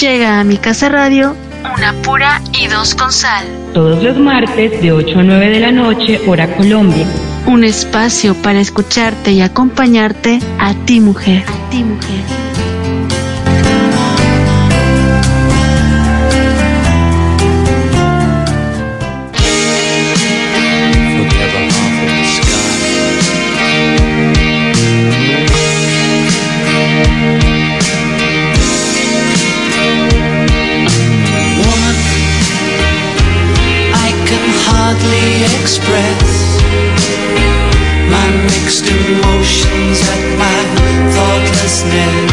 Llega a mi casa radio una pura y dos con sal. Todos los martes de 8 a 9 de la noche, hora Colombia. Un espacio para escucharte y acompañarte a ti mujer. A ti mujer. express my mixed emotions at my thoughtlessness.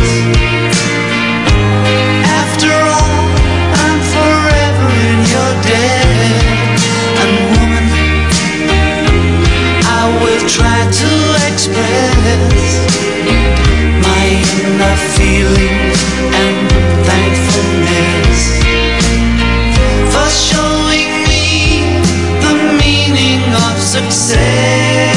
success.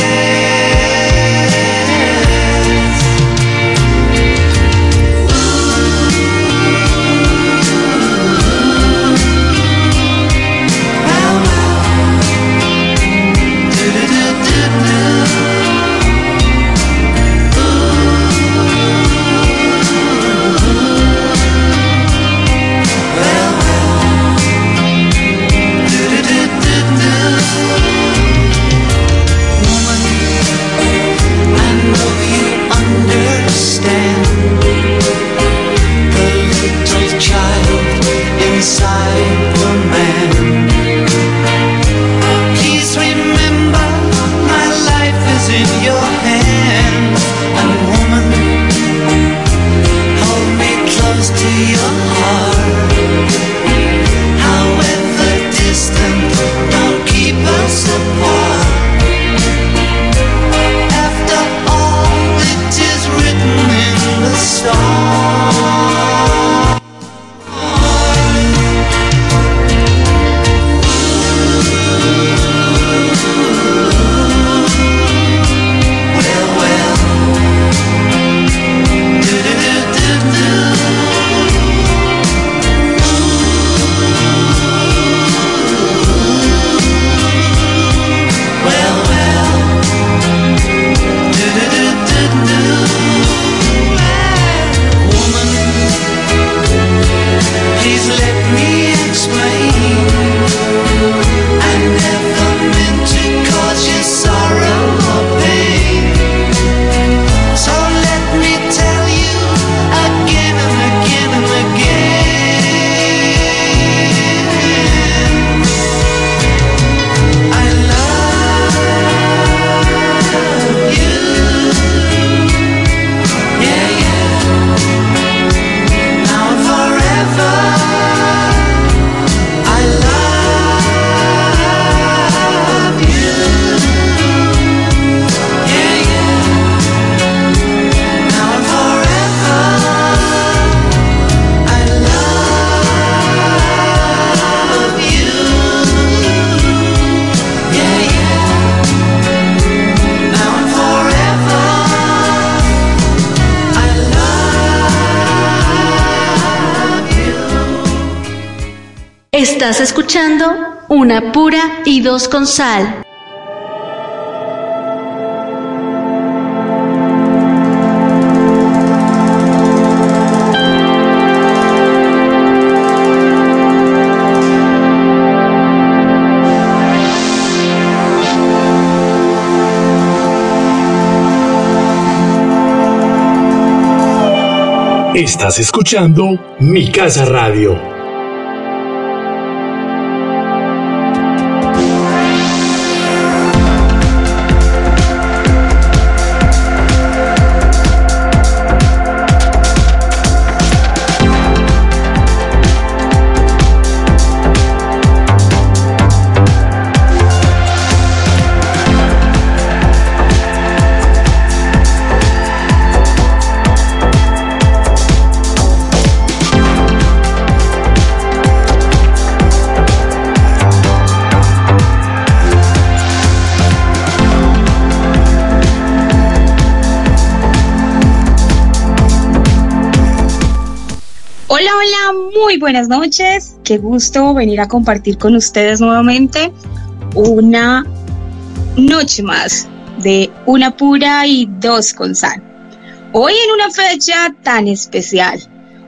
Estás escuchando Una pura y dos con sal. Estás escuchando Mi Casa Radio. Buenas noches. Qué gusto venir a compartir con ustedes nuevamente una noche más de una pura y dos con sal. Hoy en una fecha tan especial,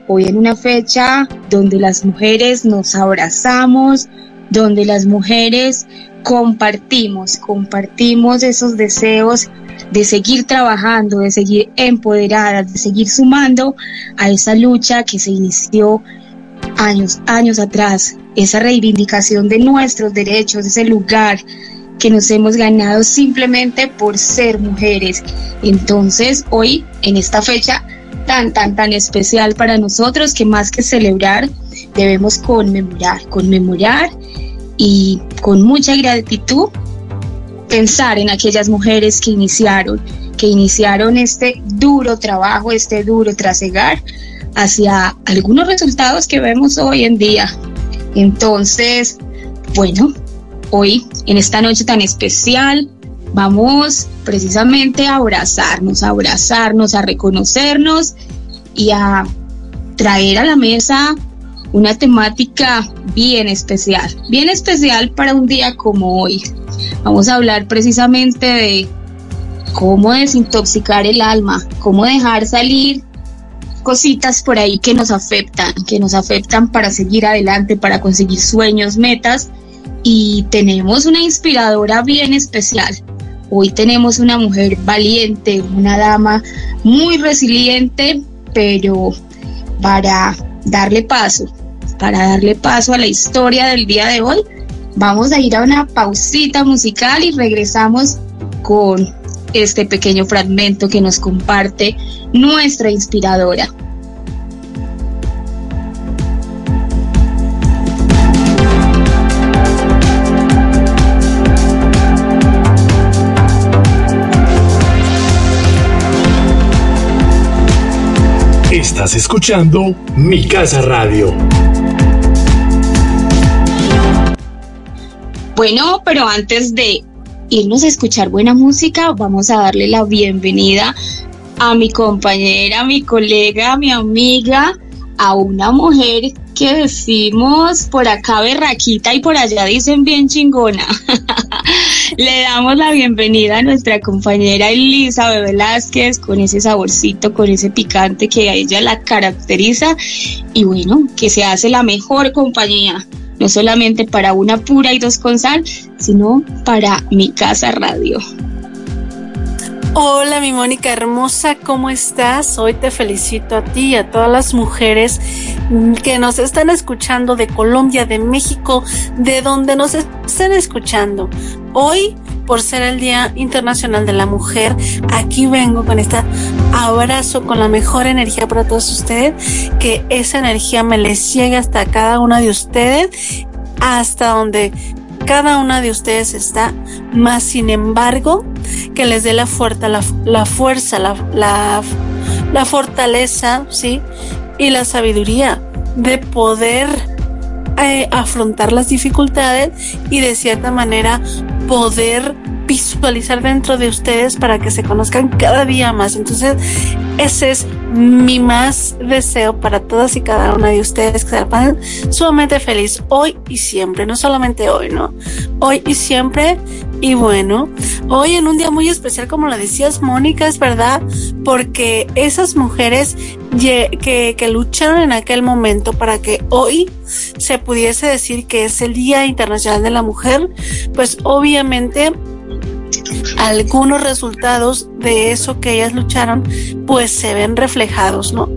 hoy en una fecha donde las mujeres nos abrazamos, donde las mujeres compartimos, compartimos esos deseos de seguir trabajando, de seguir empoderadas, de seguir sumando a esa lucha que se inició años, años atrás, esa reivindicación de nuestros derechos, ese lugar que nos hemos ganado simplemente por ser mujeres. Entonces, hoy, en esta fecha tan, tan, tan especial para nosotros, que más que celebrar, debemos conmemorar, conmemorar y con mucha gratitud pensar en aquellas mujeres que iniciaron, que iniciaron este duro trabajo, este duro trasegar hacia algunos resultados que vemos hoy en día. Entonces, bueno, hoy, en esta noche tan especial, vamos precisamente a abrazarnos, a abrazarnos, a reconocernos y a traer a la mesa una temática bien especial, bien especial para un día como hoy, Vamos a hablar precisamente de cómo desintoxicar el alma, cómo dejar salir cositas por ahí que nos afectan, que nos afectan para seguir adelante, para conseguir sueños, metas. Y tenemos una inspiradora bien especial. Hoy tenemos una mujer valiente, una dama muy resiliente, pero para darle paso, para darle paso a la historia del día de hoy, Vamos a ir a una pausita musical y regresamos con este pequeño fragmento que nos comparte nuestra inspiradora. Estás escuchando Mi Casa Radio. Bueno, pero antes de irnos a escuchar buena música, vamos a darle la bienvenida a mi compañera, a mi colega, a mi amiga, a una mujer que decimos por acá berraquita y por allá dicen bien chingona. Le damos la bienvenida a nuestra compañera Elizabeth Velázquez con ese saborcito, con ese picante que a ella la caracteriza y bueno, que se hace la mejor compañía no solamente para una pura y dos con sal, sino para mi casa radio. Hola mi Mónica hermosa, ¿cómo estás? Hoy te felicito a ti y a todas las mujeres que nos están escuchando de Colombia, de México, de donde nos estén escuchando. Hoy, por ser el Día Internacional de la Mujer, aquí vengo con este abrazo, con la mejor energía para todos ustedes, que esa energía me les llegue hasta cada una de ustedes, hasta donde cada una de ustedes está, más sin embargo, que les dé la, fuerza, la, fuerza, la, la, la fortaleza, ¿sí? Y la sabiduría de poder eh, afrontar las dificultades y de cierta manera poder visualizar dentro de ustedes para que se conozcan cada día más. Entonces, ese es mi más deseo para todas y cada una de ustedes que se sumamente feliz hoy y siempre, no solamente hoy, ¿no? Hoy y siempre. Y bueno, hoy en un día muy especial, como lo decías, Mónica, es verdad, porque esas mujeres que lucharon en aquel momento para que hoy se pudiese decir que es el Día Internacional de la Mujer, pues obviamente algunos resultados de eso que ellas lucharon, pues se ven reflejados, ¿no?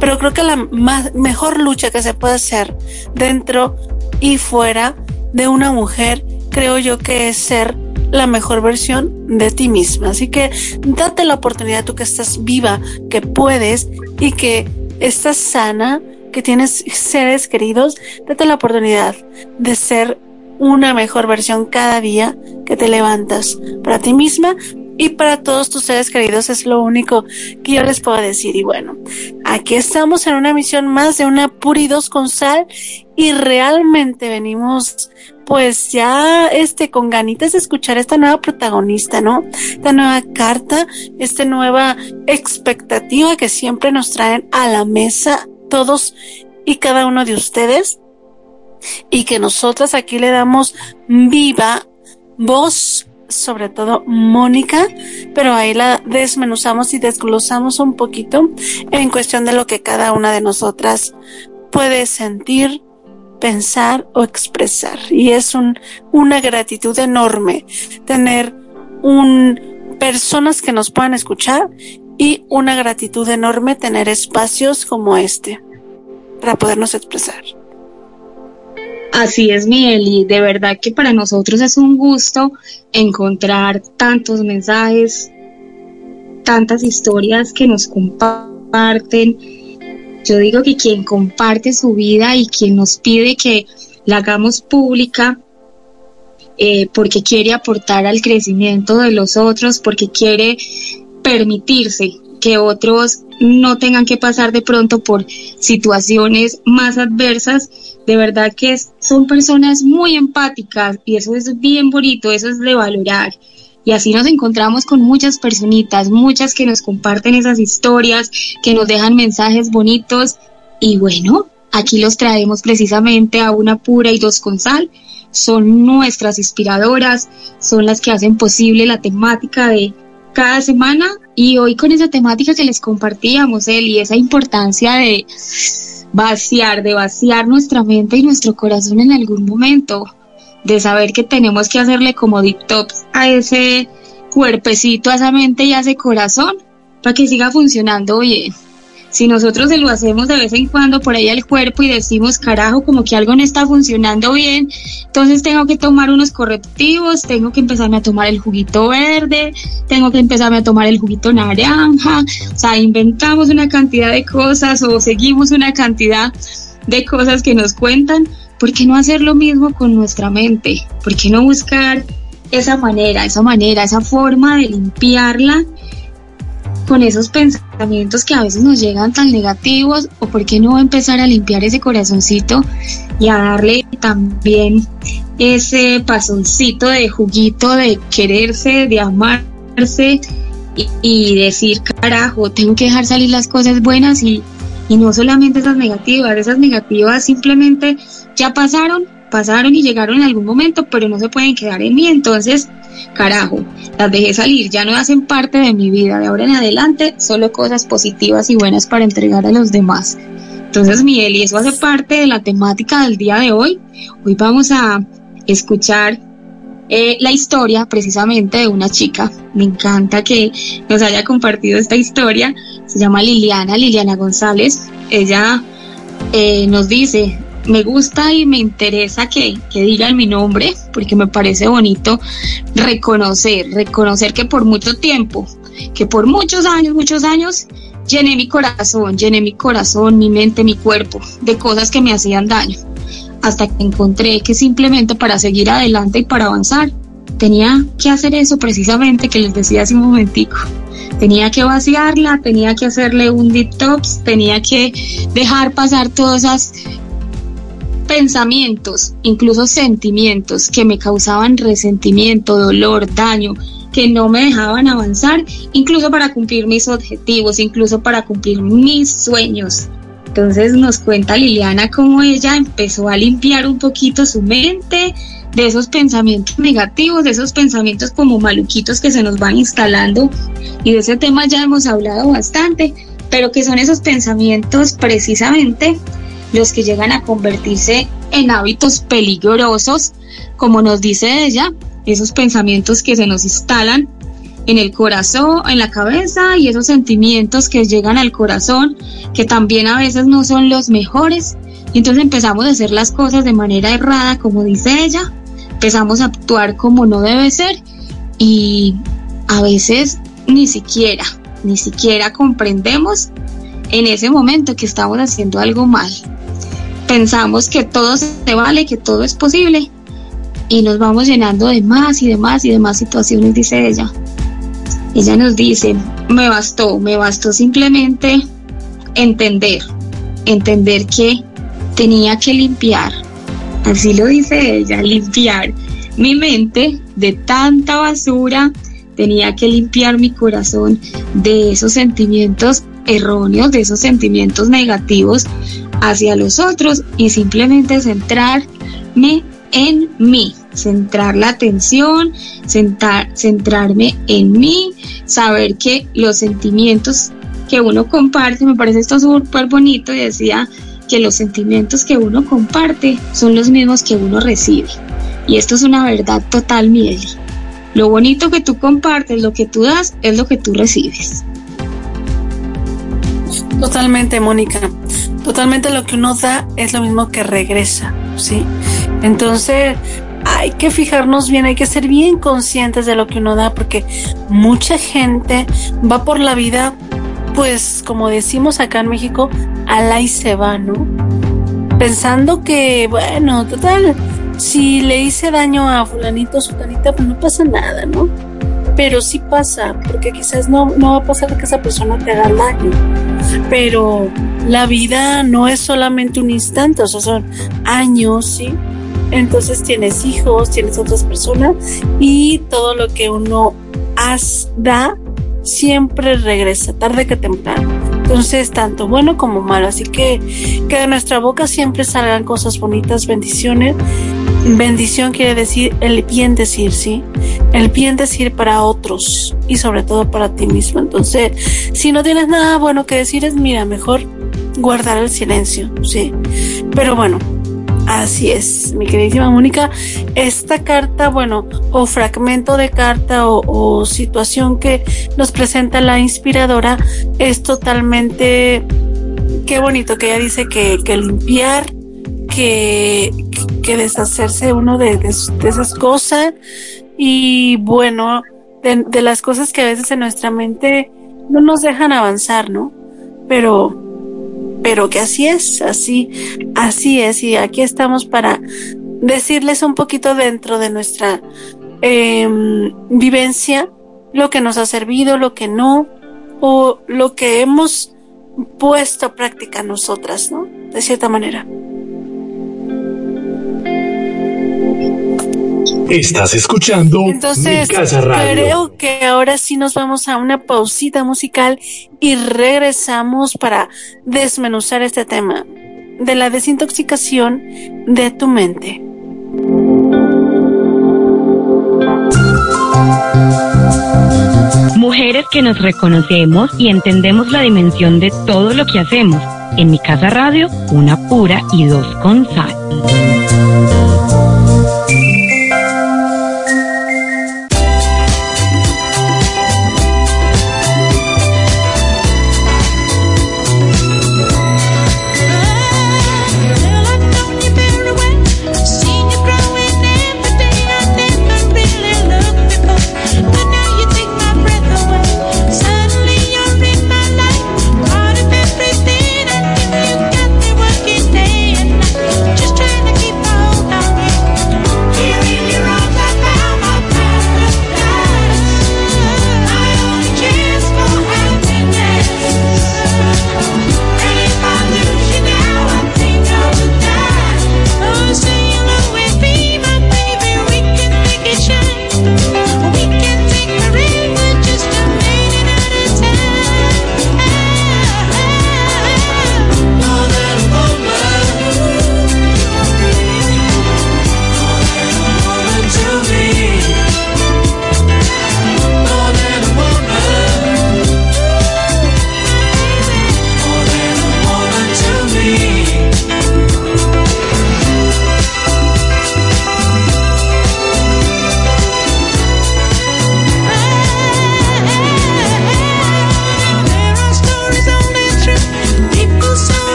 Pero creo que la más, mejor lucha que se puede hacer dentro y fuera de una mujer, creo yo que es ser la mejor versión de ti misma. Así que date la oportunidad tú que estás viva, que puedes y que estás sana, que tienes seres queridos, date la oportunidad de ser una mejor versión cada día que te levantas para ti misma y para todos tus seres queridos es lo único que yo les puedo decir. Y bueno, aquí estamos en una misión más de una Puridos con sal y realmente venimos pues ya este con ganitas de escuchar esta nueva protagonista, ¿no? Esta nueva carta, esta nueva expectativa que siempre nos traen a la mesa todos y cada uno de ustedes y que nosotras aquí le damos viva voz, sobre todo Mónica, pero ahí la desmenuzamos y desglosamos un poquito en cuestión de lo que cada una de nosotras puede sentir, pensar o expresar. Y es un, una gratitud enorme tener un, personas que nos puedan escuchar y una gratitud enorme tener espacios como este para podernos expresar. Así es, Miguel, y de verdad que para nosotros es un gusto encontrar tantos mensajes, tantas historias que nos comparten. Yo digo que quien comparte su vida y quien nos pide que la hagamos pública, eh, porque quiere aportar al crecimiento de los otros, porque quiere permitirse que otros no tengan que pasar de pronto por situaciones más adversas. De verdad que son personas muy empáticas y eso es bien bonito, eso es de valorar. Y así nos encontramos con muchas personitas, muchas que nos comparten esas historias, que nos dejan mensajes bonitos. Y bueno, aquí los traemos precisamente a una pura y dos con sal. Son nuestras inspiradoras, son las que hacen posible la temática de cada semana y hoy con esa temática que les compartíamos, él y esa importancia de vaciar, de vaciar nuestra mente y nuestro corazón en algún momento, de saber que tenemos que hacerle como detox a ese cuerpecito, a esa mente y a ese corazón para que siga funcionando bien. Si nosotros se lo hacemos de vez en cuando por ahí al cuerpo y decimos, carajo, como que algo no está funcionando bien, entonces tengo que tomar unos correctivos, tengo que empezarme a tomar el juguito verde, tengo que empezarme a tomar el juguito naranja, o sea, inventamos una cantidad de cosas o seguimos una cantidad de cosas que nos cuentan, ¿por qué no hacer lo mismo con nuestra mente? ¿Por qué no buscar esa manera, esa manera, esa forma de limpiarla con esos pensamientos que a veces nos llegan tan negativos o por qué no empezar a limpiar ese corazoncito y a darle también ese pasoncito de juguito de quererse, de amarse y, decir, carajo, tengo que dejar salir las cosas buenas y, y no solamente esas negativas, esas negativas simplemente ya pasaron, pasaron y llegaron en algún momento, pero no se pueden quedar en mí, entonces carajo, las dejé salir, ya no hacen parte de mi vida, de ahora en adelante solo cosas positivas y buenas para entregar a los demás. Entonces, Miguel, y eso hace parte de la temática del día de hoy. Hoy vamos a escuchar eh, la historia precisamente de una chica. Me encanta que nos haya compartido esta historia. Se llama Liliana, Liliana González. Ella eh, nos dice, me gusta y me interesa que, que digan mi nombre porque me parece bonito reconocer, reconocer que por mucho tiempo, que por muchos años, muchos años, llené mi corazón, llené mi corazón, mi mente, mi cuerpo de cosas que me hacían daño, hasta que encontré que simplemente para seguir adelante y para avanzar, tenía que hacer eso precisamente que les decía hace un momentico. Tenía que vaciarla, tenía que hacerle un detox, tenía que dejar pasar todas esas pensamientos, incluso sentimientos que me causaban resentimiento, dolor, daño, que no me dejaban avanzar, incluso para cumplir mis objetivos, incluso para cumplir mis sueños. Entonces nos cuenta Liliana cómo ella empezó a limpiar un poquito su mente de esos pensamientos negativos, de esos pensamientos como maluquitos que se nos van instalando. Y de ese tema ya hemos hablado bastante, pero que son esos pensamientos precisamente los que llegan a convertirse en hábitos peligrosos, como nos dice ella, esos pensamientos que se nos instalan en el corazón, en la cabeza y esos sentimientos que llegan al corazón, que también a veces no son los mejores. Entonces empezamos a hacer las cosas de manera errada, como dice ella, empezamos a actuar como no debe ser y a veces ni siquiera, ni siquiera comprendemos en ese momento que estamos haciendo algo mal pensamos que todo se vale, que todo es posible y nos vamos llenando de más y de más y de más situaciones, dice ella. Ella nos dice, me bastó, me bastó simplemente entender, entender que tenía que limpiar, así lo dice ella, limpiar mi mente de tanta basura, tenía que limpiar mi corazón de esos sentimientos erróneos, de esos sentimientos negativos hacia los otros y simplemente centrarme en mí, centrar la atención, centrarme en mí, saber que los sentimientos que uno comparte, me parece esto súper bonito y decía que los sentimientos que uno comparte son los mismos que uno recibe. Y esto es una verdad total, Mieli. Lo bonito que tú compartes, lo que tú das, es lo que tú recibes. Totalmente, Mónica. Totalmente lo que uno da es lo mismo que regresa, ¿sí? Entonces, hay que fijarnos bien, hay que ser bien conscientes de lo que uno da, porque mucha gente va por la vida, pues, como decimos acá en México, a y se va, ¿no? Pensando que, bueno, total, si le hice daño a fulanito o pues no pasa nada, ¿no? Pero sí pasa, porque quizás no, no va a pasar que esa persona te haga daño. Pero la vida no es solamente un instante, o sea, son años, ¿sí? Entonces tienes hijos, tienes otras personas y todo lo que uno has, da siempre regresa, tarde que temprano. Entonces, tanto bueno como malo. Así que que de nuestra boca siempre salgan cosas bonitas, bendiciones Bendición quiere decir el bien decir, ¿sí? El bien decir para otros y sobre todo para ti mismo. Entonces, si no tienes nada bueno que decir, es mira, mejor guardar el silencio, ¿sí? Pero bueno, Así es, mi queridísima Mónica. Esta carta, bueno, o fragmento de carta o, situación que nos presenta la inspiradora es totalmente, qué bonito que ella dice que, que limpiar, que, que deshacerse uno de, esas cosas y bueno, de, las cosas que a veces en nuestra mente no nos dejan avanzar, ¿no? Pero, pero que así es, así, así es y aquí estamos para decirles un poquito dentro de nuestra em, vivencia lo que nos ha servido, lo que no, o lo que hemos puesto a práctica nosotras, ¿no? De cierta manera. Estás escuchando Entonces, Casa Radio. Creo que ahora sí nos vamos a una pausita musical y regresamos para desmenuzar este tema de la desintoxicación de tu mente. Mujeres que nos reconocemos y entendemos la dimensión de todo lo que hacemos. En mi casa radio, una pura y dos con sal.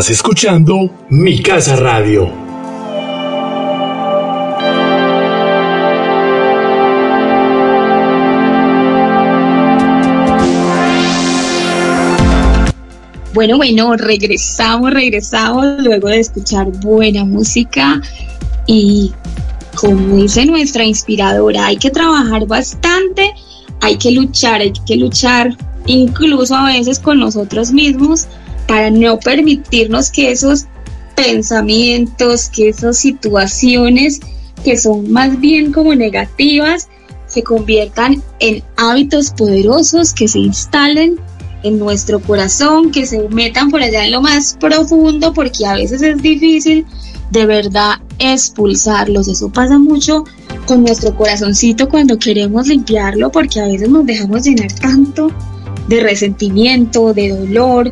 Estás escuchando Mi Casa Radio. Bueno, bueno, regresamos, regresamos luego de escuchar buena música y como dice nuestra inspiradora, hay que trabajar bastante, hay que luchar, hay que luchar incluso a veces con nosotros mismos para no permitirnos que esos pensamientos, que esas situaciones que son más bien como negativas, se conviertan en hábitos poderosos que se instalen en nuestro corazón, que se metan por allá en lo más profundo, porque a veces es difícil de verdad expulsarlos. Eso pasa mucho con nuestro corazoncito cuando queremos limpiarlo, porque a veces nos dejamos llenar tanto de resentimiento, de dolor,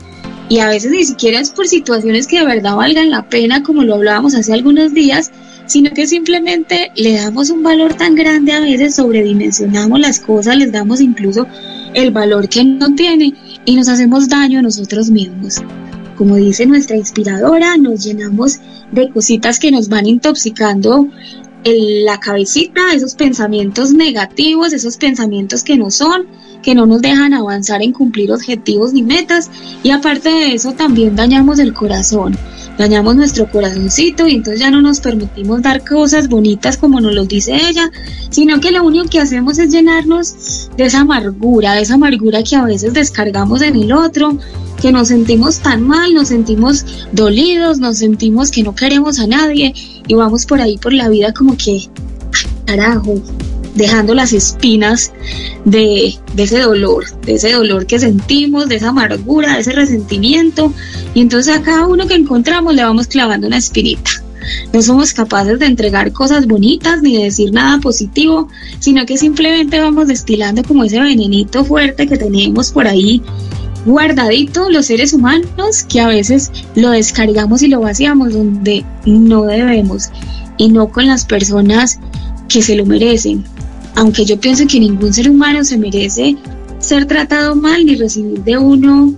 y a veces ni siquiera es por situaciones que de verdad valgan la pena, como lo hablábamos hace algunos días, sino que simplemente le damos un valor tan grande a veces, sobredimensionamos las cosas, les damos incluso el valor que no tiene y nos hacemos daño a nosotros mismos. Como dice nuestra inspiradora, nos llenamos de cositas que nos van intoxicando la cabecita, esos pensamientos negativos, esos pensamientos que no son, que no nos dejan avanzar en cumplir objetivos ni metas y aparte de eso también dañamos el corazón, dañamos nuestro corazoncito y entonces ya no nos permitimos dar cosas bonitas como nos lo dice ella, sino que lo único que hacemos es llenarnos de esa amargura, de esa amargura que a veces descargamos en el otro, que nos sentimos tan mal, nos sentimos dolidos, nos sentimos que no queremos a nadie y vamos por ahí por la vida como que, carajo, dejando las espinas de, ese dolor, de ese dolor que sentimos, de esa amargura, de ese resentimiento. Y entonces a cada uno que encontramos le vamos clavando una espinita. No somos capaces de entregar cosas bonitas ni de decir nada positivo, sino que simplemente vamos destilando como ese venenito fuerte que tenemos por ahí guardadito los seres humanos que a veces lo descargamos y lo vaciamos donde no debemos y no con las personas que se lo merecen, aunque yo pienso que ningún ser humano se merece ser tratado mal ni recibir de uno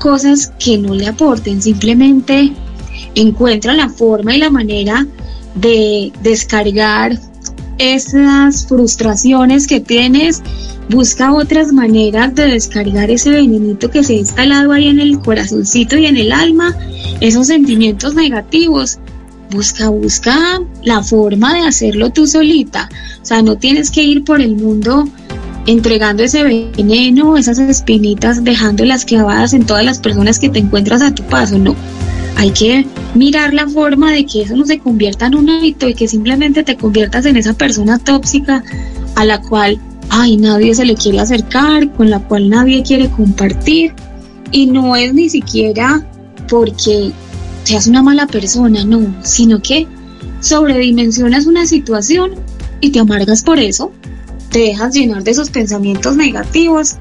cosas que no le aporten, simplemente encuentra la forma y la manera de descargar esas frustraciones que tienes, busca otras maneras de descargar ese venenito que se ha instalado ahí en el corazoncito y en el alma, esos sentimientos negativos busca, busca la forma de hacerlo tú solita. O sea, no tienes que ir por el mundo entregando ese veneno, esas espinitas, dejándolas clavadas en todas las personas que te encuentras a tu paso. No, hay que mirar la forma de que eso no se convierta en un hábito y que simplemente te conviertas en esa persona tóxica a la cual, ay, nadie se le quiere acercar, con la cual nadie quiere compartir. Y no es ni siquiera porque seas una mala persona, no, sino que sobredimensionas una situación y te amargas por eso, te dejas llenar de esos pensamientos negativos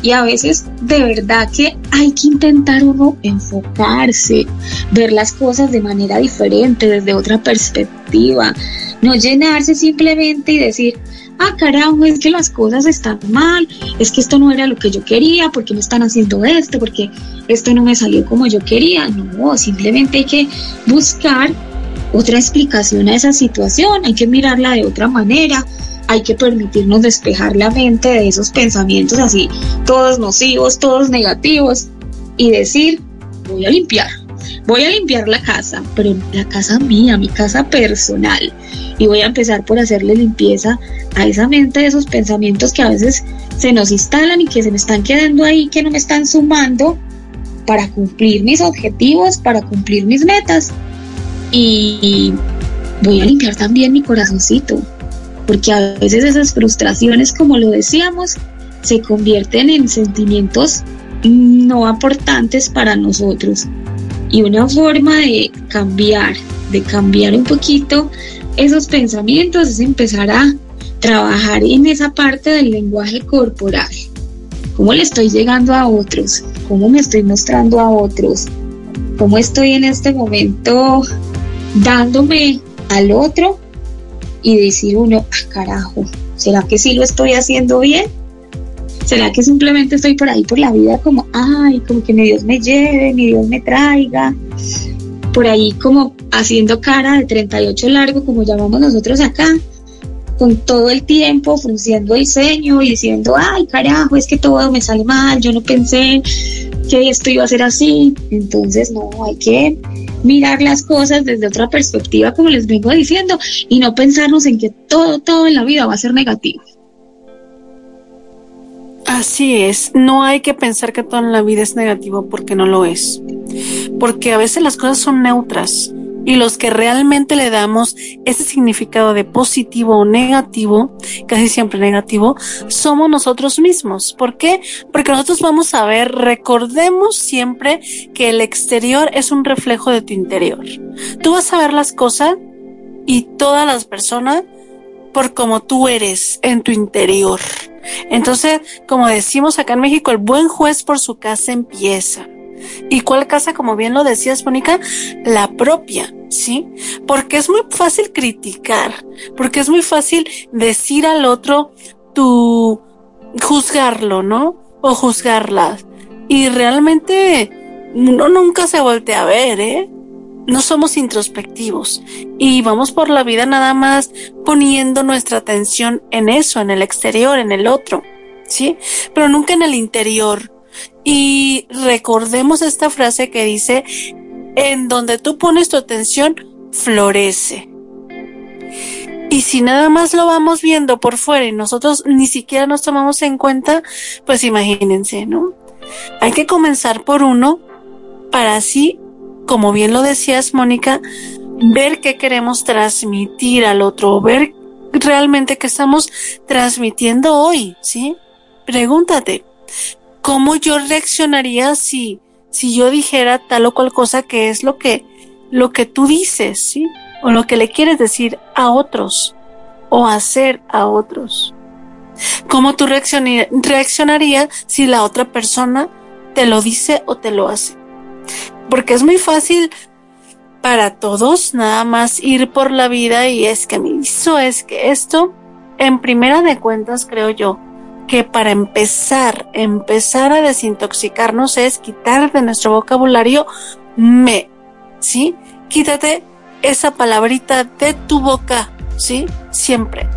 y a veces de verdad que hay que intentar uno enfocarse, ver las cosas de manera diferente, desde otra perspectiva, no llenarse simplemente y decir, ah, carajo, es que las cosas están mal, es que esto no era lo que yo quería, porque me están haciendo esto, porque esto no me salió como yo quería. No, simplemente hay que buscar otra explicación a esa situación, hay que mirarla de otra manera, hay que permitirnos despejar la mente de esos pensamientos así, todos nocivos, todos negativos, y decir, voy a limpiar, voy a limpiar la casa, pero la casa mía, mi casa personal, y voy a empezar por hacerle limpieza a esa mente de esos pensamientos que a veces se nos instalan y que se me están quedando ahí, que no me están sumando para cumplir mis objetivos, para cumplir mis metas. Y voy a limpiar también mi corazoncito, porque a veces esas frustraciones, como lo decíamos, se convierten en sentimientos no aportantes para nosotros. Y una forma de cambiar, de cambiar un poquito esos pensamientos es empezar a trabajar en esa parte del lenguaje corporal. cómo le estoy llegando a otros, cómo me estoy mostrando a otros, cómo estoy en este momento dándome al otro y decir uno, ah, carajo, ¿será que sí lo estoy haciendo bien? ¿Será que simplemente estoy por ahí por la vida como, ay, como que mi Dios me lleve, mi Dios me traiga? Por ahí como haciendo cara de 38 largo, como llamamos nosotros acá, con todo el tiempo frunciendo el ceño y diciendo, ay, carajo, es que todo me sale mal, yo no pensé que esto iba a ser así. Entonces, no, hay que mirar las cosas desde otra perspectiva, como les vengo diciendo, y no pensarnos en que todo, todo en la vida va a ser negativo. Así es, no hay que pensar que todo en la vida es negativo porque no lo es. Porque a veces las cosas son neutras y los que realmente le damos ese significado de positivo o negativo, casi siempre negativo, somos nosotros mismos. ¿Por qué? Porque nosotros vamos a ver, recordemos siempre que el exterior es un reflejo de tu interior. Tú vas a ver las cosas y todas las personas por como tú eres en tu interior. Entonces, como decimos acá en México, el buen juez por su casa empieza. ¿Y cuál casa, como bien lo decías, Mónica? La propia, ¿sí? Porque es muy fácil criticar, porque es muy fácil decir al otro tu juzgarlo, ¿no? O juzgarla. Y realmente uno nunca se voltea a ver, ¿eh? No somos introspectivos y vamos por la vida nada más poniendo nuestra atención en eso, en el exterior, en el otro, ¿sí? Pero nunca en el interior. Y recordemos esta frase que dice, en donde tú pones tu atención, florece. Y si nada más lo vamos viendo por fuera y nosotros ni siquiera nos tomamos en cuenta, pues imagínense, ¿no? Hay que comenzar por uno para así como bien lo decías, Mónica, ver qué queremos transmitir al otro, ver realmente qué estamos transmitiendo hoy, ¿sí? Pregúntate, ¿cómo yo reaccionaría si, si yo dijera tal o cual cosa que es lo que, lo que tú dices, ¿sí? O lo que le quieres decir a otros o hacer a otros. ¿Cómo tú reaccionarías si la otra persona te lo dice o te lo hace? Porque es muy fácil para todos nada más ir por la vida y es que me hizo, es que esto, en primera de cuentas creo yo, que para empezar, empezar a desintoxicarnos es quitar de nuestro vocabulario me, ¿sí? Quítate esa palabrita de tu boca, ¿sí? Siempre.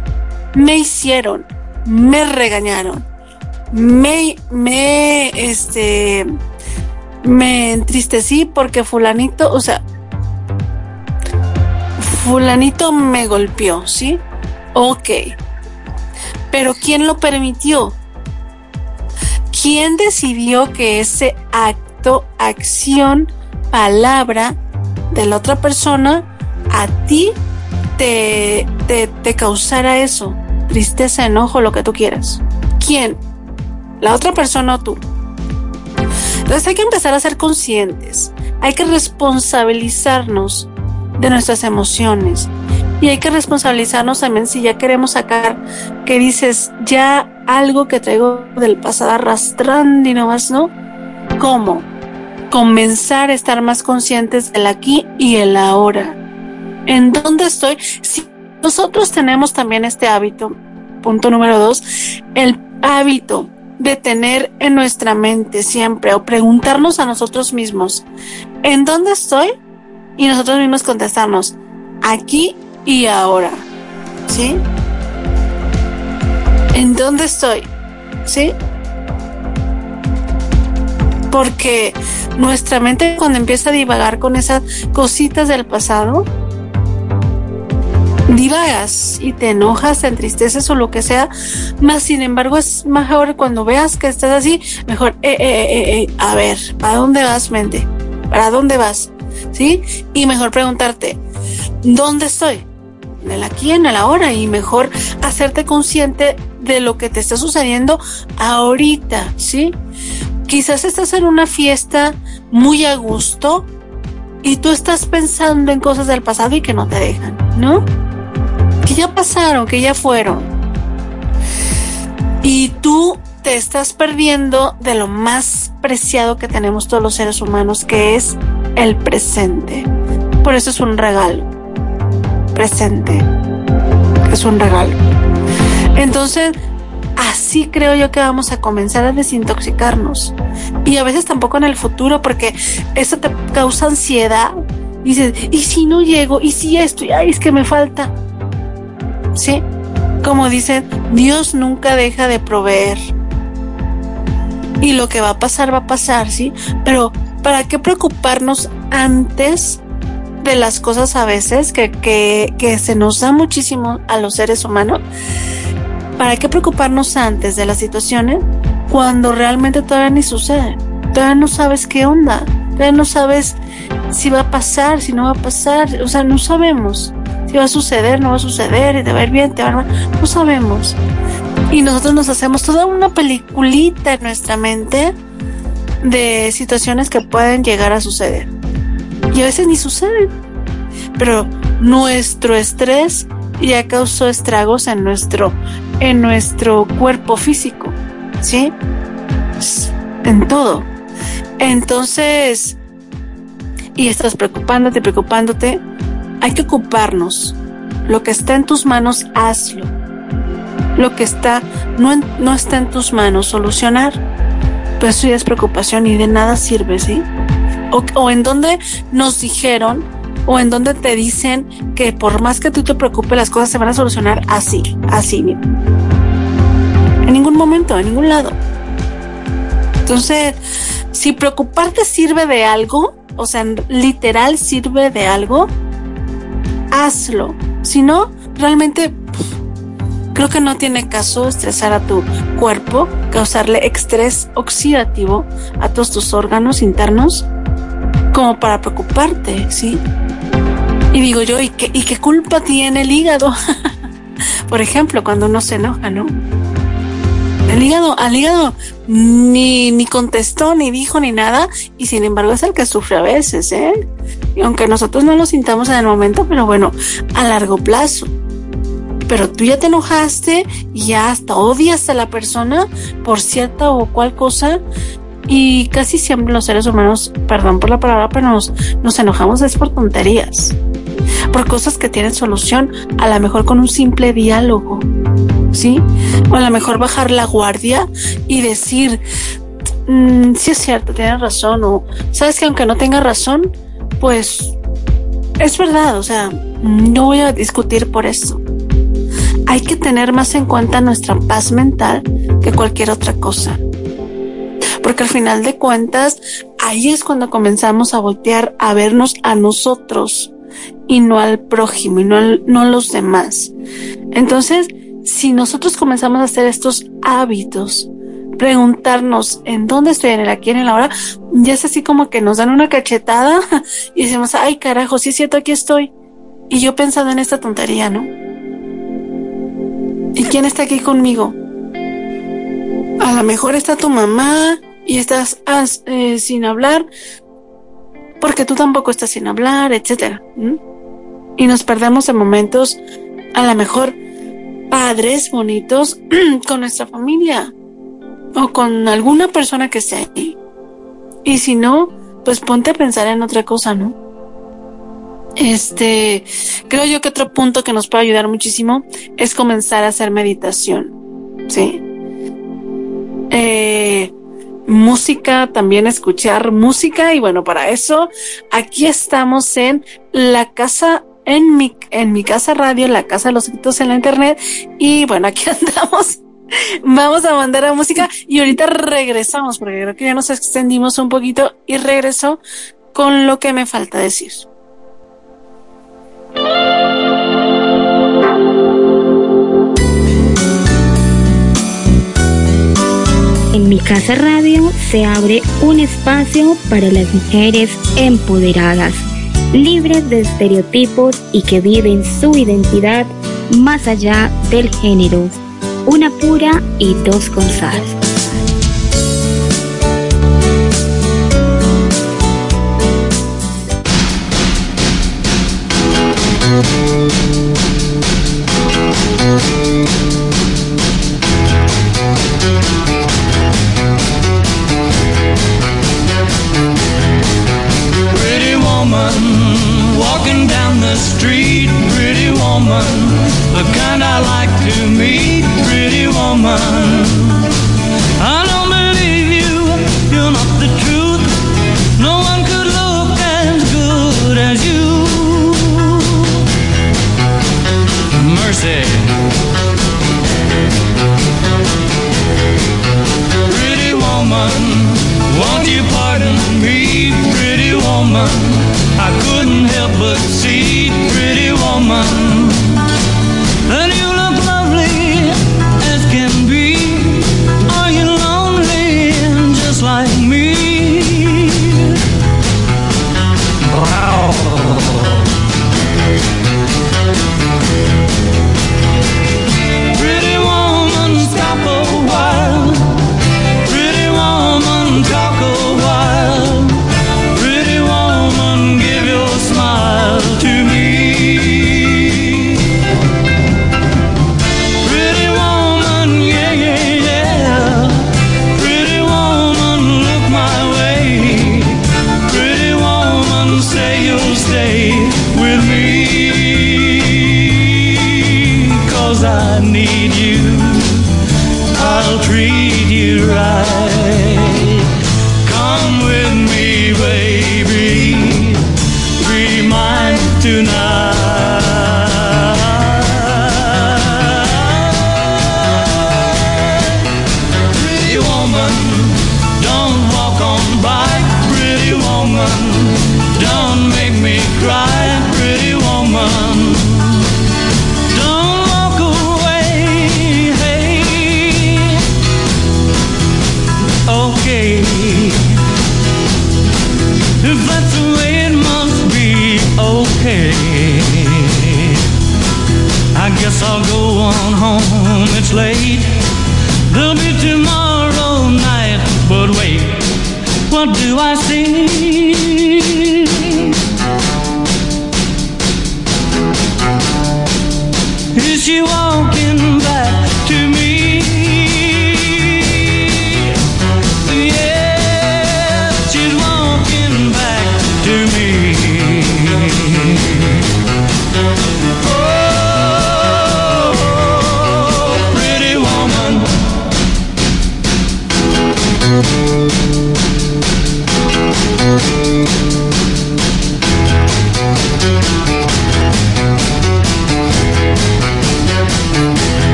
Me hicieron, me regañaron, me, me, este, me entristecí porque fulanito, o sea, fulanito me golpeó, ¿sí? Ok. Pero ¿quién lo permitió? ¿Quién decidió que ese acto, acción, palabra de la otra persona a ti te, te, te causara eso? Tristeza, enojo, lo que tú quieras. ¿Quién? ¿La otra persona o tú? Entonces hay que empezar a ser conscientes, hay que responsabilizarnos de nuestras emociones y hay que responsabilizarnos también si ya queremos sacar que dices ya algo que traigo del pasado arrastrando y no más, ¿no? ¿Cómo? Comenzar a estar más conscientes del aquí y el ahora. ¿En dónde estoy? Si nosotros tenemos también este hábito, punto número dos, el hábito de tener en nuestra mente siempre o preguntarnos a nosotros mismos, ¿en dónde estoy? Y nosotros mismos contestarnos, aquí y ahora. ¿Sí? ¿En dónde estoy? ¿Sí? Porque nuestra mente cuando empieza a divagar con esas cositas del pasado, divagas y te enojas, te entristeces o lo que sea, más sin embargo es mejor cuando veas que estás así, mejor, eh, eh, eh, eh, a ver, ¿para dónde vas, mente? ¿Para dónde vas? ¿Sí? Y mejor preguntarte, ¿dónde estoy? En el aquí, en el ahora, y mejor hacerte consciente de lo que te está sucediendo ahorita, ¿sí? Quizás estás en una fiesta muy a gusto y tú estás pensando en cosas del pasado y que no te dejan, ¿no? Ya pasaron, que ya fueron. Y tú te estás perdiendo de lo más preciado que tenemos todos los seres humanos, que es el presente. Por eso es un regalo. Presente. Es un regalo. Entonces, así creo yo que vamos a comenzar a desintoxicarnos. Y a veces tampoco en el futuro, porque eso te causa ansiedad. Dices, ¿y si no llego? ¿Y si esto? Ay, es que me falta. ¿Sí? Como dicen, Dios nunca deja de proveer. Y lo que va a pasar, va a pasar, ¿sí? Pero, ¿para qué preocuparnos antes de las cosas a veces que, que, que se nos da muchísimo a los seres humanos? ¿Para qué preocuparnos antes de las situaciones cuando realmente todavía ni sucede? Todavía no sabes qué onda, todavía no sabes si va a pasar, si no va a pasar, o sea, no sabemos si va a suceder, no va a suceder, te va a ir bien, te va a ir mal, no sabemos. Y nosotros nos hacemos toda una peliculita en nuestra mente de situaciones que pueden llegar a suceder. Y a veces ni suceden. Pero nuestro estrés ya causó estragos en nuestro en nuestro cuerpo físico, ¿sí? En todo. Entonces, y estás preocupándote, preocupándote, hay que ocuparnos. Lo que está en tus manos, hazlo. Lo que está, no, no está en tus manos, solucionar. Pues eso ya es preocupación y de nada sirve, ¿sí? O, o en donde nos dijeron o en donde te dicen que por más que tú te preocupes, las cosas se van a solucionar así, así. En ningún momento, en ningún lado. Entonces, si preocuparte sirve de algo, o sea, literal sirve de algo, hazlo. Si no, realmente creo que no tiene caso estresar a tu cuerpo, causarle estrés oxidativo a todos tus órganos internos como para preocuparte, ¿sí? Y digo yo, ¿y qué, y qué culpa tiene el hígado? Por ejemplo, cuando uno se enoja, ¿no? El hígado, al hígado ni, ni contestó, ni dijo, ni nada, y sin embargo es el que sufre a veces, ¿eh? Y aunque nosotros no lo sintamos en el momento, pero bueno, a largo plazo. Pero tú ya te enojaste y ya hasta odias a la persona por cierta o cual cosa, y casi siempre los seres humanos, perdón por la palabra, pero nos, nos enojamos es por tonterías, por cosas que tienen solución, a lo mejor con un simple diálogo, ¿sí? O a lo mejor bajar la guardia y decir, mmm, sí es cierto, tienes razón, o sabes que aunque no tenga razón, pues es verdad, o sea, no voy a discutir por eso. Hay que tener más en cuenta nuestra paz mental que cualquier otra cosa porque al final de cuentas ahí es cuando comenzamos a voltear a vernos a nosotros y no al prójimo y no, no a los demás. Entonces, si nosotros comenzamos a hacer estos hábitos, preguntarnos en dónde estoy, en el aquí, en el ahora, ya es así como que nos dan una cachetada y decimos, ay carajo, sí es cierto, aquí estoy. Y yo pensando en esta tontería, ¿no? ¿Y quién está aquí conmigo? A lo mejor está tu mamá, y estás eh, sin hablar porque tú tampoco estás sin hablar, etcétera. Y nos perdemos en momentos, a lo mejor, padres bonitos con nuestra familia o con alguna persona que esté ahí. Y si no, pues ponte a pensar en otra cosa, ¿no? Este, creo yo que otro punto que nos puede ayudar muchísimo es comenzar a hacer meditación, ¿sí? Eh, música, también escuchar música y bueno, para eso aquí estamos en la casa en mi, en mi casa radio, la casa de los gritos en la internet y bueno, aquí andamos. Vamos a mandar a música y ahorita regresamos porque creo que ya nos extendimos un poquito y regreso con lo que me falta decir. En mi casa radio se abre un espacio para las mujeres empoderadas, libres de estereotipos y que viven su identidad más allá del género. Una pura y dos con sal. street, pretty woman, the kind I like to meet, pretty woman. I don't believe you, you're not the truth. No one could look as good as you. Mercy. Woman, won't you pardon me, pretty woman? I couldn't help but see, pretty woman. And you look lovely as can be. Are you lonely just like me? Pretty Come with me, baby. Be mine tonight. Pretty woman, don't walk on by pretty woman,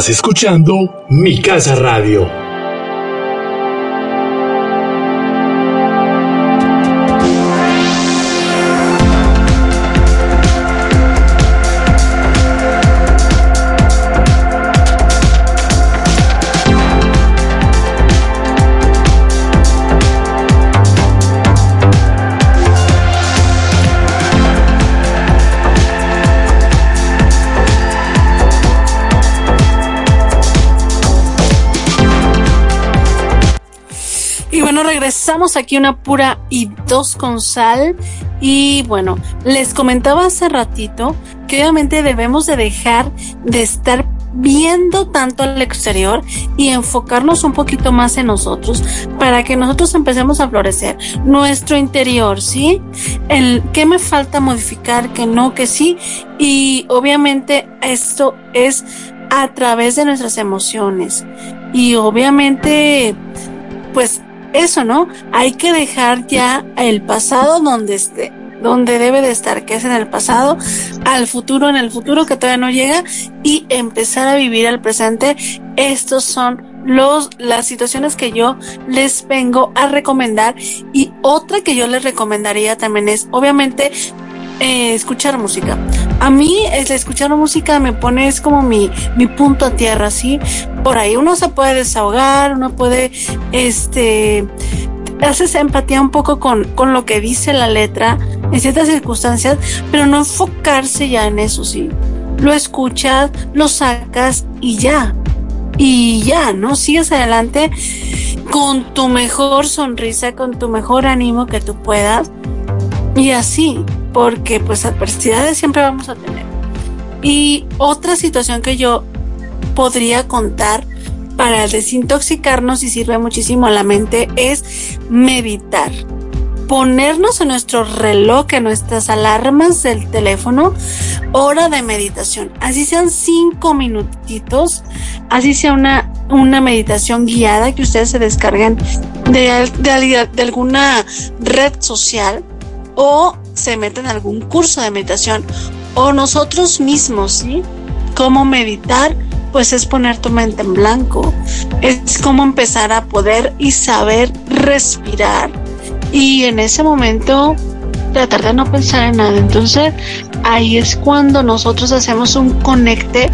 Estás escuchando Mi Casa Radio. Aquí una pura y dos con sal. Y bueno, les comentaba hace ratito que obviamente debemos de dejar de estar viendo tanto al exterior y enfocarnos un poquito más en nosotros para que nosotros empecemos a florecer nuestro interior, ¿sí? El qué me falta modificar, que no, que sí. Y obviamente esto es a través de nuestras emociones. Y obviamente, pues eso, ¿no? Hay que dejar ya el pasado donde esté, donde debe de estar, que es en el pasado, al futuro, en el futuro que todavía no llega, y empezar a vivir el presente. Estos son los, las situaciones que yo les vengo a recomendar. Y otra que yo les recomendaría también es, obviamente, eh, escuchar música. A mí escuchar música me pone, es como mi, mi punto a tierra, ¿sí? Por ahí uno se puede desahogar, uno puede, este, haces empatía un poco con, con lo que dice la letra en ciertas circunstancias, pero no enfocarse ya en eso, ¿sí? Lo escuchas, lo sacas y ya. Y ya, ¿no? Sigues adelante con tu mejor sonrisa, con tu mejor ánimo que tú puedas. Y así, porque pues adversidades siempre vamos a tener. Y otra situación que yo podría contar para desintoxicarnos y sirve muchísimo a la mente es meditar. Ponernos en nuestro reloj, en nuestras alarmas del teléfono, hora de meditación. Así sean cinco minutitos, así sea una, una meditación guiada que ustedes se descarguen de, de, de alguna red social o se meten en algún curso de meditación o nosotros mismos, ¿sí? Cómo meditar, pues es poner tu mente en blanco, es como empezar a poder y saber respirar y en ese momento tratar de no pensar en nada. Entonces ahí es cuando nosotros hacemos un conecte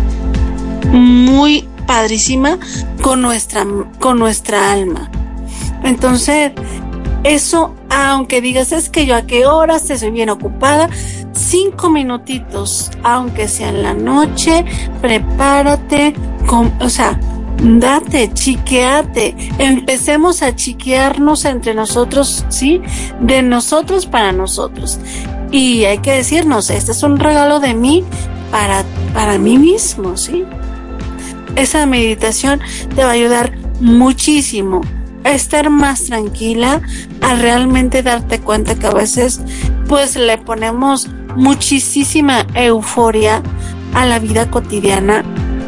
muy padrísima con nuestra, con nuestra alma. Entonces, eso, aunque digas es que yo a qué horas estoy bien ocupada, cinco minutitos, aunque sea en la noche, prepárate, con, o sea, date, chiqueate, empecemos a chiquearnos entre nosotros, ¿sí? De nosotros para nosotros. Y hay que decirnos, este es un regalo de mí para, para mí mismo, ¿sí? Esa meditación te va a ayudar muchísimo a estar más tranquila, a realmente darte cuenta que a veces pues le ponemos muchísima euforia a la vida cotidiana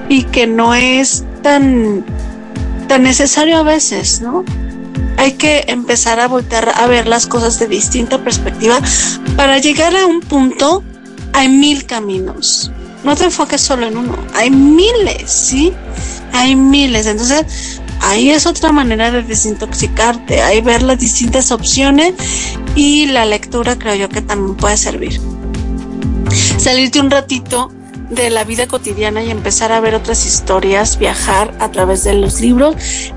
y que no es tan, tan necesario a veces, ¿no? Hay que empezar a voltear a ver las cosas de distinta perspectiva. Para llegar a un punto hay mil caminos. No te enfoques solo en uno. Hay miles, ¿sí? Hay miles. Entonces, ahí es otra manera de desintoxicarte, ahí ver las distintas opciones y la lectura creo yo que también puede servir. Salirte un ratito de la vida cotidiana y empezar a ver otras historias, viajar a través de los libros,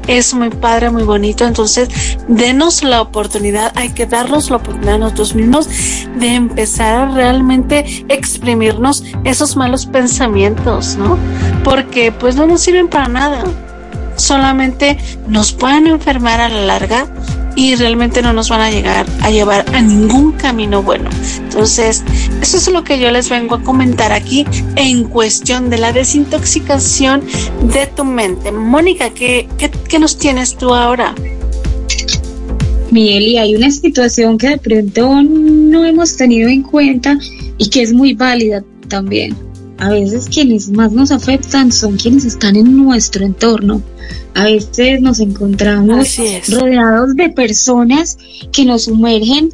es muy padre, muy bonito. Entonces, denos la oportunidad, hay que darnos la oportunidad a nosotros mismos de empezar a realmente exprimirnos esos malos pensamientos, ¿no? Porque pues no nos sirven para nada solamente nos pueden enfermar a la larga y realmente no nos van a llegar a llevar a ningún camino bueno. Entonces, eso es lo que yo les vengo a comentar aquí en cuestión de la desintoxicación de tu mente. Mónica, ¿qué, qué, nos tienes tú ahora? Miguel, y hay una situación que de pronto no hemos tenido en cuenta y que es muy válida también. A veces quienes más nos afectan son quienes están en nuestro entorno a veces nos encontramos rodeados de personas que nos sumergen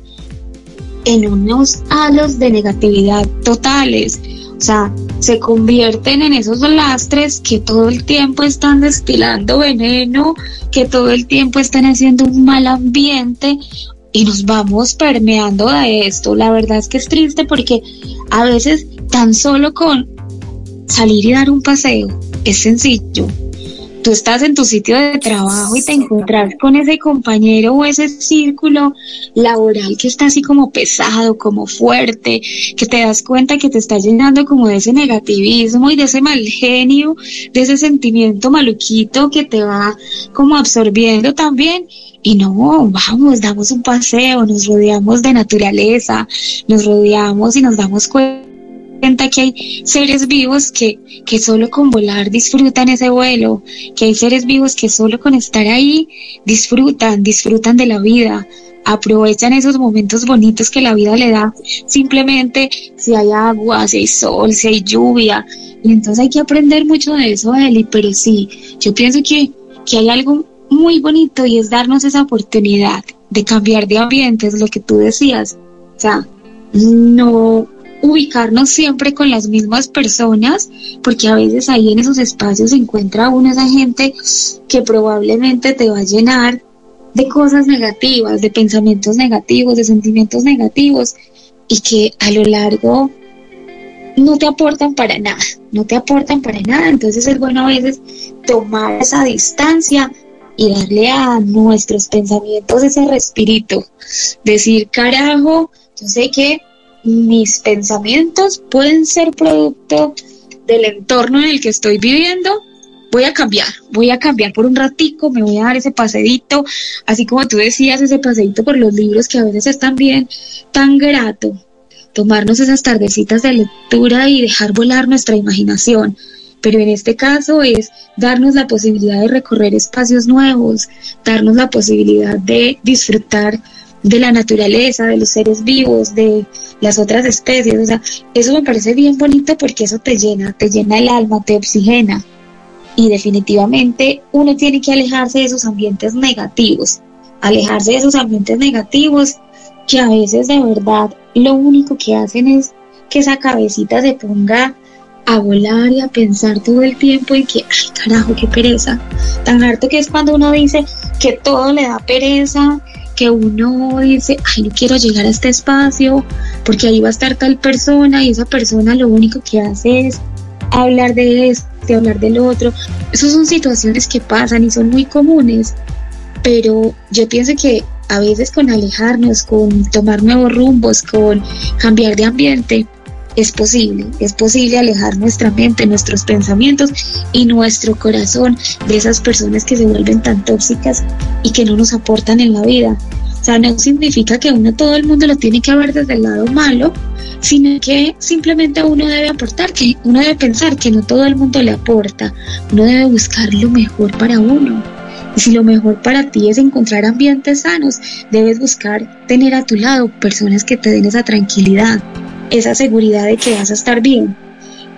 en unos halos de negatividad totales. O sea, se convierten en esos lastres que todo el tiempo están destilando veneno, que todo el tiempo están haciendo un mal ambiente y nos vamos permeando de esto. La verdad es que es triste porque a veces tan solo con salir y dar un paseo es sencillo, tú estás en tu sitio de trabajo y te encuentras con ese compañero o ese círculo laboral que está así como pesado, como fuerte, que te das cuenta que te está llenando como de ese negativismo y de ese mal genio, de ese sentimiento maluquito que te va como absorbiendo también. Y no, vamos, damos un paseo, nos rodeamos de naturaleza, nos rodeamos y nos damos cuenta cuenta que hay seres vivos que, que solo con volar disfrutan ese vuelo, que hay seres vivos que solo con estar ahí disfrutan, disfrutan de la vida, aprovechan esos momentos bonitos que la vida le da, simplemente si hay agua, si hay sol, si hay lluvia, y entonces hay que aprender mucho de eso, Eli, pero sí, yo pienso que, que hay algo muy bonito y es darnos esa oportunidad de cambiar de ambiente, es lo que tú decías, o sea, no ubicarnos siempre con las mismas personas, porque a veces ahí en esos espacios se encuentra uno esa gente que probablemente te va a llenar de cosas negativas, de pensamientos negativos, de sentimientos negativos, y que a lo largo no te aportan para nada, no te aportan para nada. Entonces es bueno a veces tomar esa distancia y darle a nuestros pensamientos ese respirito. Decir, carajo, yo sé que mis pensamientos pueden ser producto del entorno en el que estoy viviendo, voy a cambiar, voy a cambiar por un ratico, me voy a dar ese paseíto, así como tú decías, ese paseíto por los libros que a veces es también tan grato, tomarnos esas tardecitas de lectura y dejar volar nuestra imaginación. Pero en este caso es darnos la posibilidad de recorrer espacios nuevos, darnos la posibilidad de disfrutar de la naturaleza, de los seres vivos, de las otras especies. O sea, eso me parece bien bonito porque eso te llena, te llena el alma, te oxigena y definitivamente uno tiene que alejarse de esos ambientes negativos, alejarse de esos ambientes negativos que a veces de verdad lo único que hacen es que esa cabecita se ponga a volar y a pensar todo el tiempo y que, ay carajo, qué pereza. Tan harto que es cuando uno dice que todo le da pereza, que uno dice, ay, no quiero llegar a este espacio porque ahí va a estar tal persona y esa persona lo único que hace es hablar de esto de hablar del otro. Esas son situaciones que pasan y son muy comunes, pero yo pienso que a veces con alejarnos, con tomar nuevos rumbos, con cambiar de ambiente, es posible, es posible alejar nuestra mente, nuestros pensamientos y nuestro corazón de esas personas que se vuelven tan tóxicas y que no nos aportan en la vida. O sea, no significa que uno todo el mundo lo tiene que ver desde el lado malo, sino que simplemente uno debe aportar, que uno debe pensar que no todo el mundo le aporta, uno debe buscar lo mejor para uno. Y si lo mejor para ti es encontrar ambientes sanos, debes buscar tener a tu lado personas que te den esa tranquilidad, esa seguridad de que vas a estar bien.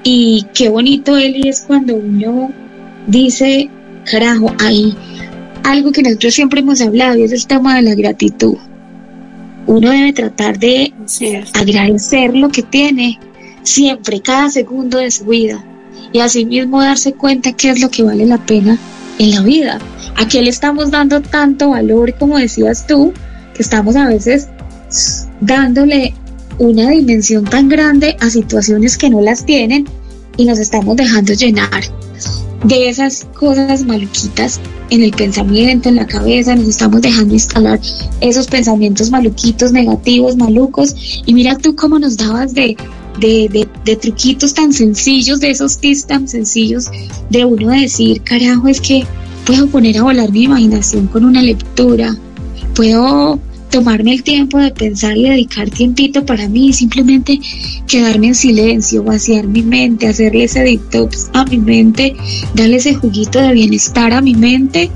Y qué bonito, Eli, es cuando uno dice, carajo, hay algo que nosotros siempre hemos hablado y es el tema de la gratitud uno debe tratar de agradecer lo que tiene siempre, cada segundo de su vida y asimismo darse cuenta qué es lo que vale la pena en la vida. ¿A qué le estamos dando tanto valor, como decías tú, que estamos a veces dándole una dimensión tan grande a situaciones que no las tienen y nos estamos dejando llenar de esas cosas maluquitas en el pensamiento, en la cabeza, nos estamos dejando instalar esos pensamientos maluquitos, negativos, malucos. Y mira tú cómo nos dabas de, de, de, truquitos tan sencillos, de esos tips tan sencillos, de uno decir, carajo, es que puedo poner a volar mi imaginación con una lectura, puedo tomarme el tiempo de pensar y dedicar tiempito para mí, simplemente quedarme en silencio, vaciar mi mente, hacerle ese detox a mi mente, darle ese juguito de bienestar a mi mente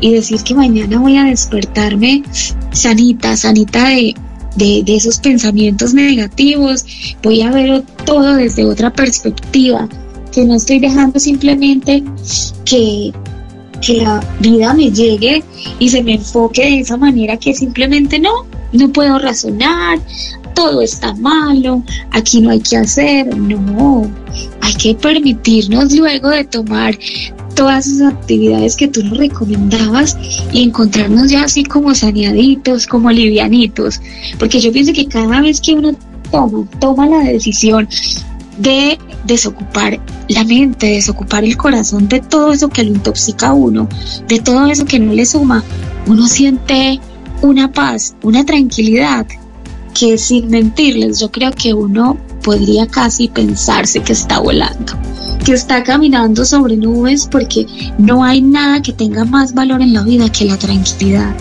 y decir que mañana voy a despertarme sanita, sanita de, de, de esos pensamientos negativos, voy a ver todo desde otra perspectiva, que no estoy dejando simplemente que que la vida me llegue y se me enfoque de esa manera que simplemente no, no puedo razonar, todo está malo, aquí no hay que hacer, no, hay que permitirnos luego de tomar todas esas actividades que tú nos recomendabas y encontrarnos ya así como saneaditos, como livianitos, porque yo pienso que cada vez que uno toma, toma la decisión de desocupar la mente, desocupar el corazón de todo eso que lo intoxica a uno, de todo eso que no le suma, uno siente una paz, una tranquilidad que sin mentirles yo creo que uno podría casi pensarse que está volando, que está caminando sobre nubes porque no hay nada que tenga más valor en la vida que la tranquilidad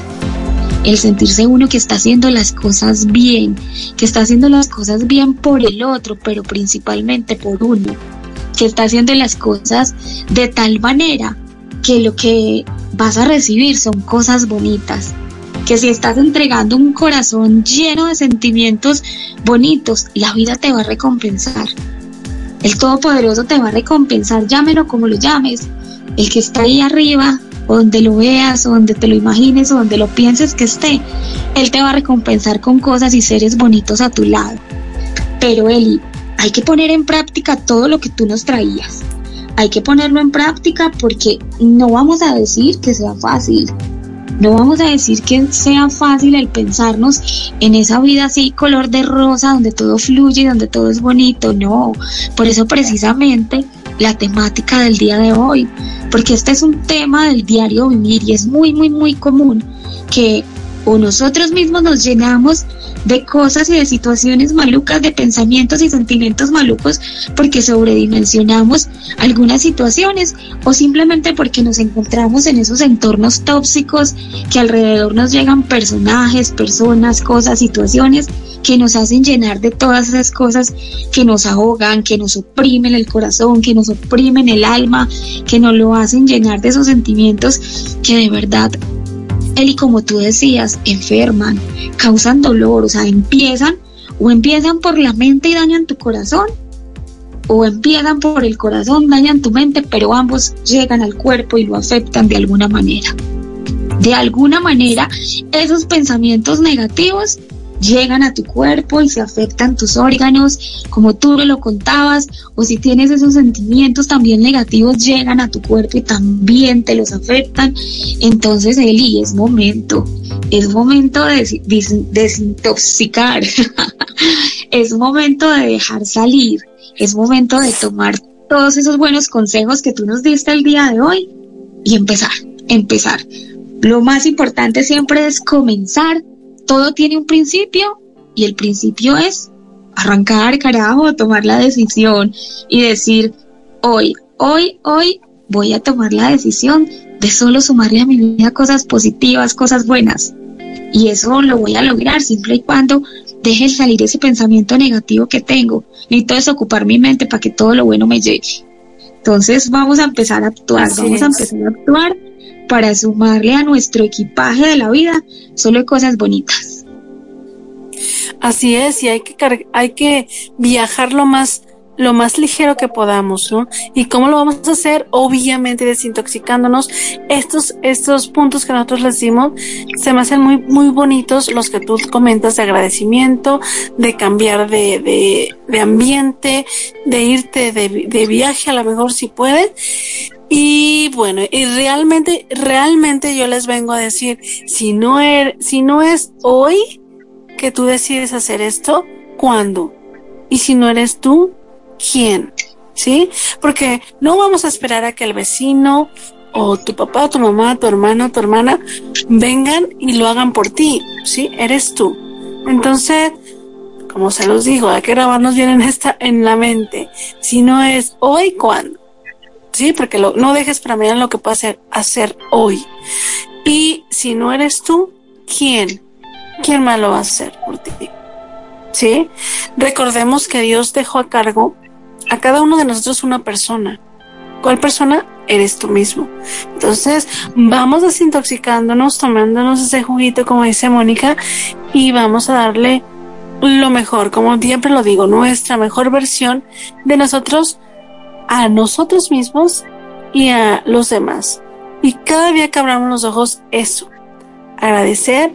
el sentirse uno que está haciendo las cosas bien, que está haciendo las cosas bien por el otro, pero principalmente por uno, que está haciendo las cosas de tal manera que lo que vas a recibir son cosas bonitas, que si estás entregando un corazón lleno de sentimientos bonitos, la vida te va a recompensar. El Todopoderoso te va a recompensar, llámelo como lo llames. El que está ahí arriba o donde lo veas, o donde te lo imagines, o donde lo pienses que esté, Él te va a recompensar con cosas y seres bonitos a tu lado. Pero Eli, hay que poner en práctica todo lo que tú nos traías. Hay que ponerlo en práctica porque no vamos a decir que sea fácil. No vamos a decir que sea fácil el pensarnos en esa vida así color de rosa, donde todo fluye, donde todo es bonito, no. Por eso precisamente la temática del día de hoy, porque este es un tema del diario vivir y es muy, muy, muy común que o nosotros mismos nos llenamos de cosas y de situaciones malucas, de pensamientos y sentimientos malucos porque sobredimensionamos algunas situaciones o simplemente porque nos encontramos en esos entornos tóxicos que alrededor nos llegan personajes, personas, cosas, situaciones que nos hacen llenar de todas esas cosas que nos ahogan, que nos oprimen el corazón, que nos oprimen el alma, que nos lo hacen llenar de esos sentimientos que de verdad y como tú decías, enferman, causan dolor, o sea, empiezan o empiezan por la mente y dañan tu corazón, o empiezan por el corazón, dañan tu mente, pero ambos llegan al cuerpo y lo afectan de alguna manera. De alguna manera, esos pensamientos negativos llegan a tu cuerpo y se afectan tus órganos, como tú lo contabas, o si tienes esos sentimientos también negativos, llegan a tu cuerpo y también te los afectan. Entonces, Eli, es momento, es momento de desintoxicar, es momento de dejar salir, es momento de tomar todos esos buenos consejos que tú nos diste el día de hoy y empezar, empezar. Lo más importante siempre es comenzar todo tiene un principio y el principio es arrancar, carajo, tomar la decisión y decir, hoy, hoy, hoy voy a tomar la decisión de solo sumarle a mi vida cosas positivas, cosas buenas. Y eso lo voy a lograr siempre y cuando deje salir ese pensamiento negativo que tengo. Necesito desocupar mi mente para que todo lo bueno me llegue. Entonces vamos a empezar a actuar, vamos a empezar a actuar para sumarle a nuestro equipaje de la vida solo cosas bonitas. Así es, y hay que, hay que viajar lo más, lo más ligero que podamos, ¿no? ¿Y cómo lo vamos a hacer? Obviamente desintoxicándonos. Estos, estos puntos que nosotros les dimos se me hacen muy, muy bonitos los que tú comentas de agradecimiento, de cambiar de, de, de ambiente, de irte de, de viaje a lo mejor si puedes y bueno, y realmente, realmente yo les vengo a decir, si no, er, si no es hoy que tú decides hacer esto, ¿cuándo? Y si no eres tú, ¿quién? ¿Sí? Porque no vamos a esperar a que el vecino o tu papá, tu mamá, tu hermano, tu hermana vengan y lo hagan por ti, ¿sí? Eres tú. Entonces, como se los digo, hay que grabarnos bien en esta, en la mente. Si no es hoy, ¿cuándo? Sí, porque lo, no dejes para mirar lo que puedes hacer, hacer hoy. Y si no eres tú, ¿quién? ¿Quién más lo va a hacer por ti? ¿Sí? Recordemos que Dios dejó a cargo a cada uno de nosotros una persona. ¿Cuál persona? Eres tú mismo. Entonces, vamos desintoxicándonos, tomándonos ese juguito, como dice Mónica, y vamos a darle lo mejor, como siempre lo digo, nuestra mejor versión de nosotros a nosotros mismos y a los demás. Y cada día que abramos los ojos, eso, agradecer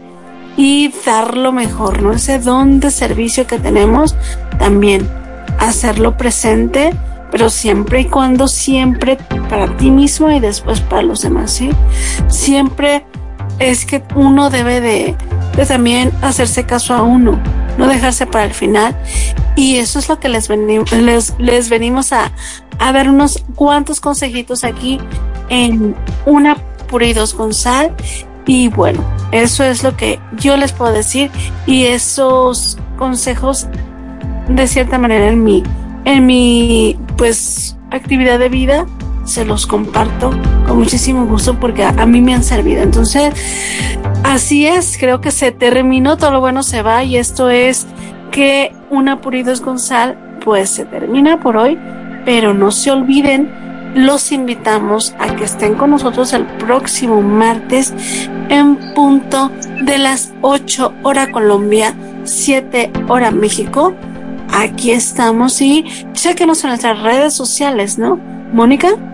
y dar lo mejor, ¿no? Ese don de servicio que tenemos, también hacerlo presente, pero siempre y cuando siempre para ti mismo y después para los demás, ¿sí? Siempre es que uno debe de, de también hacerse caso a uno, no dejarse para el final. Y eso es lo que les, venimos, les, les venimos a, a ver unos cuantos consejitos aquí en una pura y dos con sal. Y bueno, eso es lo que yo les puedo decir. Y esos consejos, de cierta manera, en mi, en mi, pues, actividad de vida, se los comparto con muchísimo gusto porque a, mí me han servido. Entonces, así es, creo que se terminó, todo lo bueno se va y esto es que una Puridos con sal, pues se termina por hoy, pero no se olviden, los invitamos a que estén con nosotros el próximo martes en punto de las 8 hora Colombia, 7 hora México. Aquí estamos y chequenos en nuestras redes sociales, ¿no? Mónica.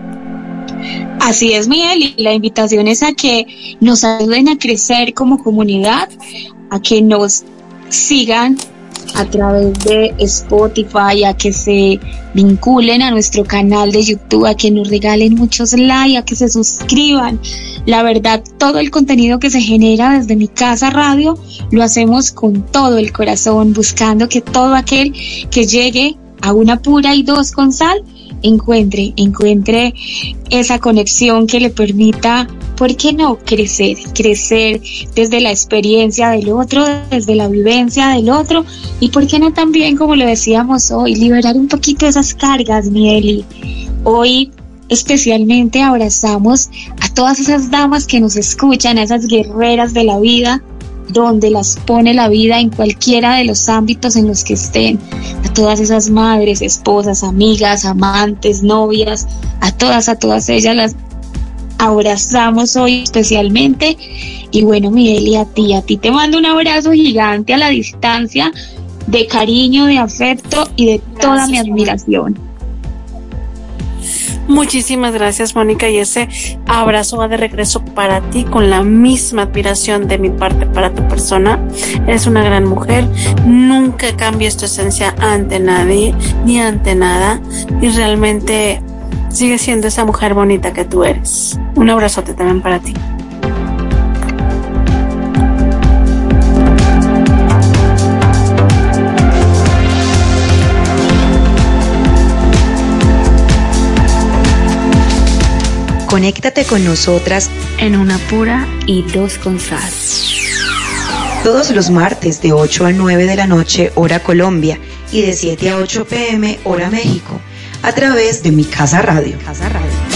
Así es, Miguel, y la invitación es a que nos ayuden a crecer como comunidad, a que nos sigan a través de Spotify, a que se vinculen a nuestro canal de YouTube, a que nos regalen muchos likes, a que se suscriban. La verdad, todo el contenido que se genera desde mi casa radio lo hacemos con todo el corazón, buscando que todo aquel que llegue a una pura y dos con sal encuentre, encuentre esa conexión que le permita, ¿por qué no? Crecer, crecer desde la experiencia del otro, desde la vivencia del otro y ¿por qué no también, como lo decíamos hoy, liberar un poquito esas cargas, Mieli? Hoy especialmente abrazamos a todas esas damas que nos escuchan, a esas guerreras de la vida, donde las pone la vida en cualquiera de los ámbitos en los que estén, a todas esas madres, esposas, amigas, amantes, novias, a todas, a todas ellas las abrazamos hoy especialmente. Y bueno, Miguel, y a ti, a ti te mando un abrazo gigante a la distancia de cariño, de afecto y de toda mi admiración. Muchísimas gracias, Mónica, y ese abrazo va de regreso para ti con la misma admiración de mi parte para tu persona. Eres una gran mujer, nunca cambies tu esencia ante nadie ni ante nada, y realmente sigue siendo esa mujer bonita que tú eres. Un abrazote también para ti. Conéctate con nosotras en una pura y dos con sal. todos los martes de 8 a 9 de la noche, hora Colombia, y de 7 a 8 pm, hora México, a través de Mi Casa Radio. Casa Radio.